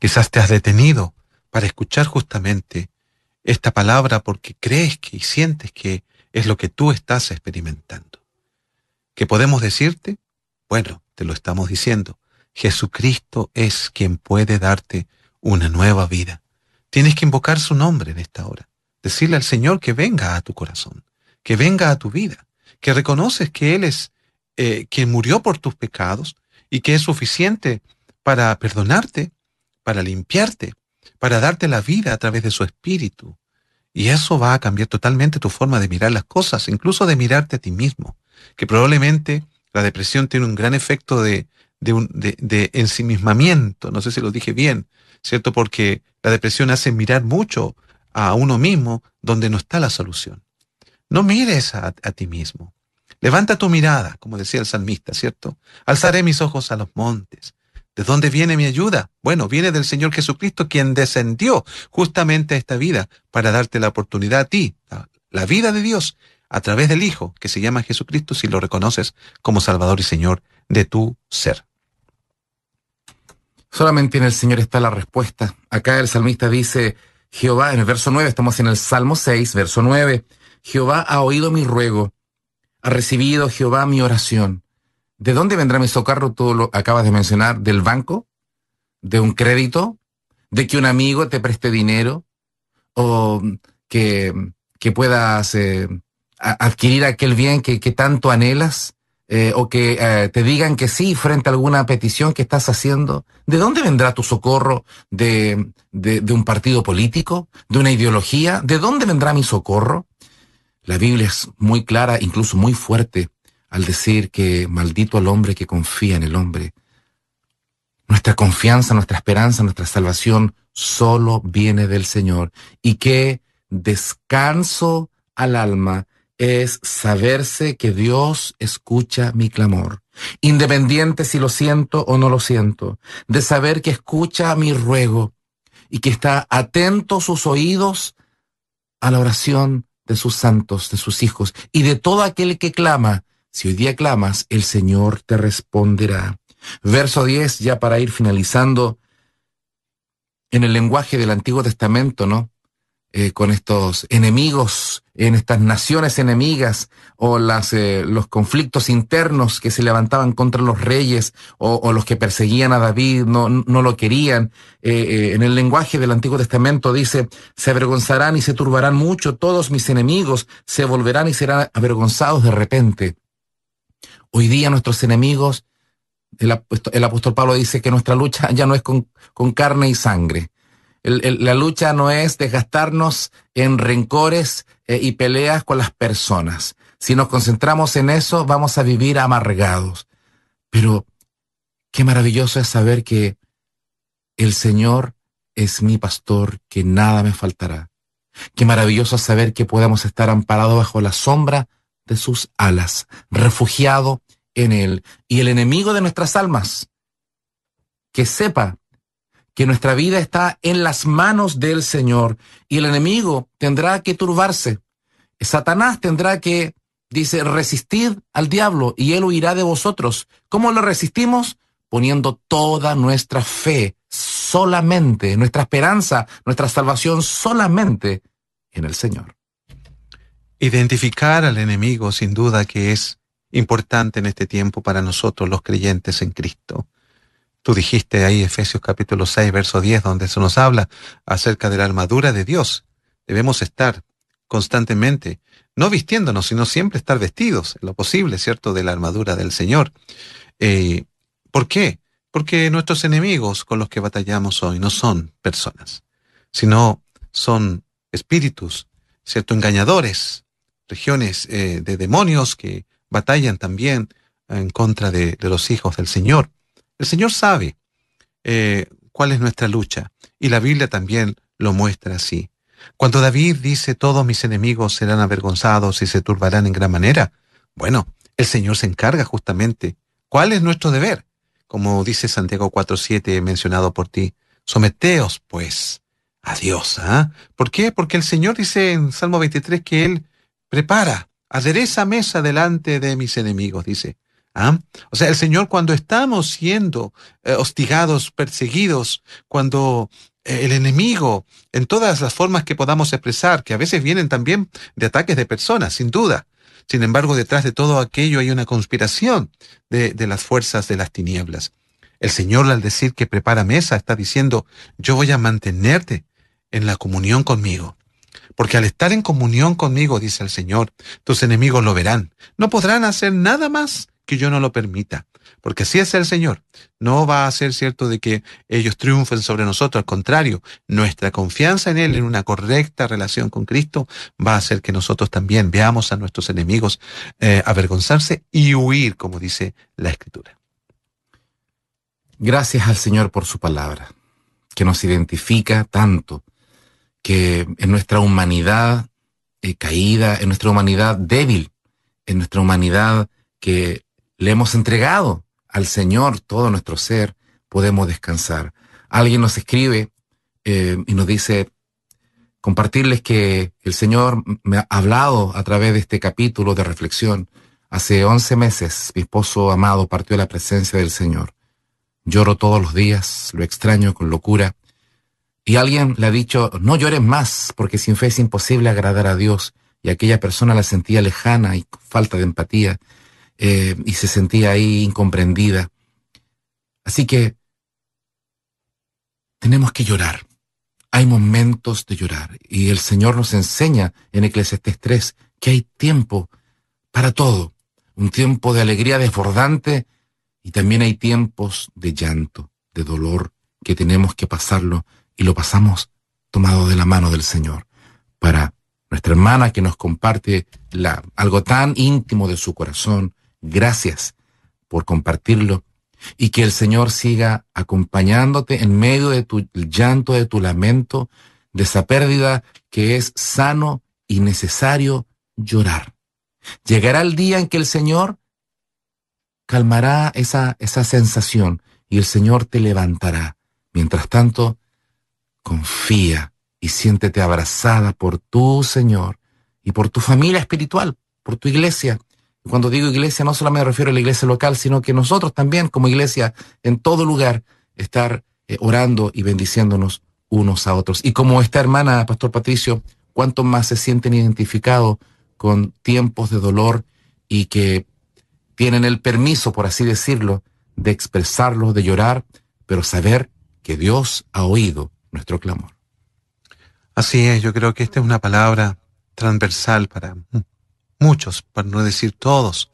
Quizás te has detenido para escuchar justamente esta palabra porque crees que y sientes que es lo que tú estás experimentando. ¿Qué podemos decirte? Bueno, te lo estamos diciendo. Jesucristo es quien puede darte una nueva vida. Tienes que invocar su nombre en esta hora. Decirle al Señor que venga a tu corazón, que venga a tu vida, que reconoces que Él es eh, quien murió por tus pecados y que es suficiente para perdonarte, para limpiarte, para darte la vida a través de su espíritu. Y eso va a cambiar totalmente tu forma de mirar las cosas, incluso de mirarte a ti mismo, que probablemente la depresión tiene un gran efecto de, de, un, de, de ensimismamiento, no sé si lo dije bien, ¿cierto? Porque la depresión hace mirar mucho a uno mismo donde no está la solución. No mires a, a ti mismo. Levanta tu mirada, como decía el salmista, ¿cierto? Alzaré mis ojos a los montes. ¿De dónde viene mi ayuda? Bueno, viene del Señor Jesucristo, quien descendió justamente a esta vida para darte la oportunidad a ti, la vida de Dios, a través del Hijo, que se llama Jesucristo, si lo reconoces como Salvador y Señor de tu ser. Solamente en el Señor está la respuesta. Acá el salmista dice, Jehová, en el verso 9, estamos en el Salmo 6, verso 9, Jehová ha oído mi ruego, ha recibido Jehová mi oración. ¿De dónde vendrá mi socorro? Tú lo acabas de mencionar, del banco, de un crédito, de que un amigo te preste dinero o que, que puedas eh, adquirir aquel bien que, que tanto anhelas eh, o que eh, te digan que sí frente a alguna petición que estás haciendo. ¿De dónde vendrá tu socorro? ¿De, de, de un partido político? ¿De una ideología? ¿De dónde vendrá mi socorro? La Biblia es muy clara, incluso muy fuerte al decir que maldito al hombre que confía en el hombre. Nuestra confianza, nuestra esperanza, nuestra salvación solo viene del Señor. Y qué descanso al alma es saberse que Dios escucha mi clamor, independiente si lo siento o no lo siento, de saber que escucha mi ruego y que está atento sus oídos a la oración de sus santos, de sus hijos y de todo aquel que clama si hoy día clamas, el Señor te responderá. Verso 10, ya para ir finalizando, en el lenguaje del Antiguo Testamento, ¿no? Eh, con estos enemigos, en estas naciones enemigas, o las, eh, los conflictos internos que se levantaban contra los reyes, o, los que perseguían a David, no, lo querían. Eh, en el lenguaje del Antiguo Testamento dice, se avergonzarán y se turbarán mucho todos mis enemigos, se volverán y serán avergonzados de repente. Hoy día nuestros enemigos, el, apóstol Pablo dice que nuestra lucha ya no es con carne y sangre. La lucha no es desgastarnos en rencores eh, y peleas con las personas. Si nos concentramos en eso, vamos a vivir amargados. Pero qué maravilloso es saber que el Señor es mi pastor, que nada me faltará. Qué maravilloso es saber que podemos estar amparados bajo la sombra de sus alas, refugiado en Él. Y el enemigo de nuestras almas, que sepa que nuestra vida está en las manos del Señor y el enemigo tendrá que turbarse. Satanás tendrá que, dice, resistir al diablo y él huirá de vosotros. ¿Cómo lo resistimos? Poniendo toda nuestra fe solamente, nuestra esperanza, nuestra salvación solamente en el Señor. Identificar al enemigo sin duda que es importante en este tiempo para nosotros los creyentes en Cristo. Tú dijiste ahí Efesios capítulo 6, verso 10, donde se nos habla acerca de la armadura de Dios. Debemos estar constantemente, no vistiéndonos, sino siempre estar vestidos, en lo posible, ¿cierto?, de la armadura del Señor. Eh, ¿Por qué? Porque nuestros enemigos con los que batallamos hoy no son personas, sino son espíritus, ¿cierto?, engañadores, regiones eh, de demonios que batallan también en contra de, los hijos del Señor. El Señor sabe eh, cuál es nuestra lucha y la Biblia también lo muestra así. Cuando David dice todos mis enemigos serán avergonzados y se turbarán en gran manera, bueno, el Señor se encarga justamente. ¿Cuál es nuestro deber? Como dice Santiago 4.7 mencionado por ti, someteos pues a Dios. ¿ah? ¿Por qué? Porque el Señor dice en Salmo 23 que Él prepara Adereza mesa delante de mis enemigos, dice. ¿Ah? O sea, el Señor cuando estamos siendo eh, hostigados, perseguidos, cuando eh, el enemigo, en todas las formas que podamos expresar, que a veces vienen también de ataques de personas, sin duda. Sin embargo, detrás de todo aquello hay una conspiración de, de las fuerzas de las tinieblas. El Señor al decir que prepara mesa está diciendo, yo voy a mantenerte en la comunión conmigo. Porque al estar en comunión conmigo, dice el Señor, tus enemigos lo verán. No podrán hacer nada más que yo no lo permita. Porque así es el Señor. No va a ser cierto de que ellos triunfen sobre nosotros. Al contrario, nuestra confianza en Él, en una correcta relación con Cristo, va a hacer que nosotros también veamos a nuestros enemigos eh, avergonzarse y huir, como dice la Escritura. Gracias al Señor por su palabra, que nos identifica tanto, que en nuestra humanidad eh, caída, en nuestra humanidad débil, en nuestra humanidad que le hemos entregado al Señor todo nuestro ser, podemos descansar. Alguien nos escribe eh, y nos dice, compartirles que el Señor me ha hablado a través de este capítulo de reflexión. Hace once meses mi esposo amado partió a la presencia del Señor. Lloro todos los días, lo extraño con locura. Y alguien le ha dicho, no llores más, porque sin fe es imposible agradar a Dios. Y aquella persona la sentía lejana y falta de empatía. Eh, y se sentía ahí incomprendida. Así que tenemos que llorar. Hay momentos de llorar y el Señor nos enseña en Eclesiastes 3 que hay tiempo para todo. Un tiempo de alegría desbordante y también hay tiempos de llanto, de dolor, que tenemos que pasarlo y lo pasamos tomado de la mano del Señor para nuestra hermana que nos comparte la, algo tan íntimo de su corazón, Gracias por compartirlo y que el Señor siga acompañándote en medio de tu llanto, de tu lamento, de esa pérdida que es sano y necesario llorar. Llegará el día en que el Señor calmará esa, esa sensación y el Señor te levantará. Mientras tanto, confía y siéntete abrazada por tu Señor y por tu familia espiritual, por tu iglesia, cuando digo iglesia, no solamente me refiero a la iglesia local, sino que nosotros también, como iglesia, en todo lugar, estar eh, orando y bendiciéndonos unos a otros. Y como esta hermana, Pastor Patricio, cuánto más se sienten identificados con tiempos de dolor y que tienen el permiso, por así decirlo, de expresarlo, de llorar, pero saber que Dios ha oído nuestro clamor. Así es, yo creo que esta es una palabra transversal para muchos, para no decir todos.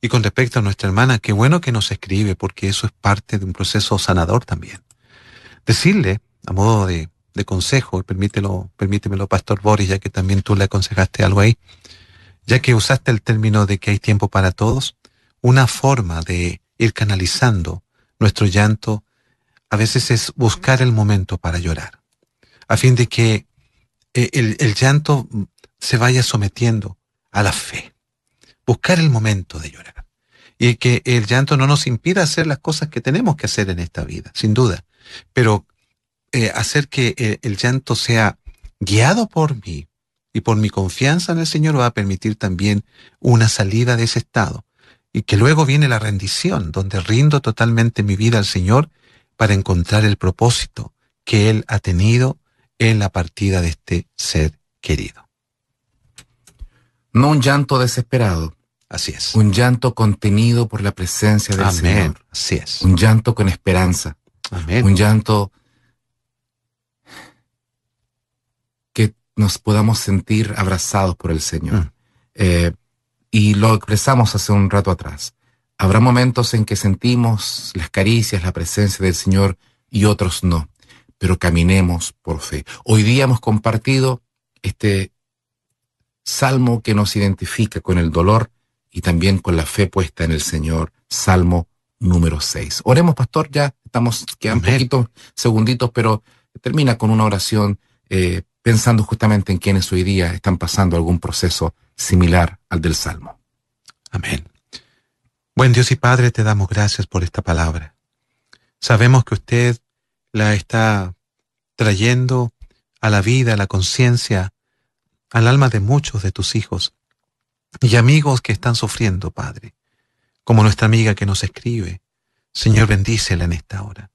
Y con respecto a nuestra hermana, qué bueno que nos escribe, porque eso es parte de un proceso sanador también. Decirle, a modo de, consejo, y permítelo, permítemelo, Pastor Boris, ya que también tú le aconsejaste algo ahí, ya que usaste el término de que hay tiempo para todos, una forma de ir canalizando nuestro llanto a veces es buscar el momento para llorar, a fin de que eh, el, el llanto se vaya sometiendo a la fe. Buscar el momento de llorar. Y que el llanto no nos impida hacer las cosas que tenemos que hacer en esta vida, sin duda. Pero eh, hacer que eh, el llanto sea guiado por mí y por mi confianza en el Señor va a permitir también una salida de ese estado. Y que luego viene la rendición, donde rindo totalmente mi vida al Señor para encontrar el propósito que Él ha tenido en la partida de este ser querido. No un llanto desesperado. Así es. Un llanto contenido por la presencia del Señor. Así es. Un llanto con esperanza. Amén. Un llanto que nos podamos sentir abrazados por el Señor. Mm. Eh, y lo expresamos hace un rato atrás. Habrá momentos en que sentimos las caricias, la presencia del Señor y otros no, pero caminemos por fe. Hoy día hemos compartido este salmo que nos identifica con el dolor y también con la fe puesta en el Señor, Salmo número 6. Oremos, pastor, ya estamos, quedan poquitos segunditos, pero termina con una oración eh, pensando justamente en quienes hoy día están pasando algún proceso similar al del Salmo. Amén. Buen Dios y Padre, te damos gracias por esta palabra. Sabemos que usted la está trayendo a la vida, a la conciencia al alma de muchos de tus hijos y amigos que están sufriendo, Padre, como nuestra amiga que nos escribe. Señor, bendícela en esta hora.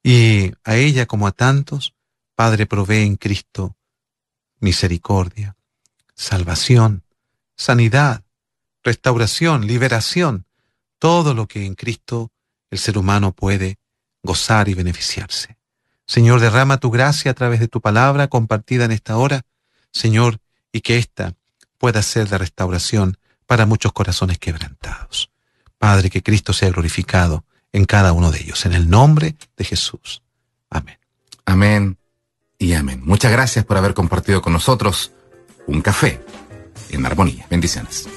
Y a ella como a tantos, Padre, provee en Cristo misericordia, salvación, sanidad, restauración, liberación, todo lo que en Cristo el ser humano puede gozar y beneficiarse. Señor, derrama tu gracia a través de tu palabra compartida en esta hora, Señor, y que ésta pueda ser de restauración para muchos corazones quebrantados. Padre, que Cristo sea glorificado en cada uno de ellos, en el nombre de Jesús. Amén. Amén y amén. Muchas gracias por haber compartido con nosotros un café en armonía. Bendiciones.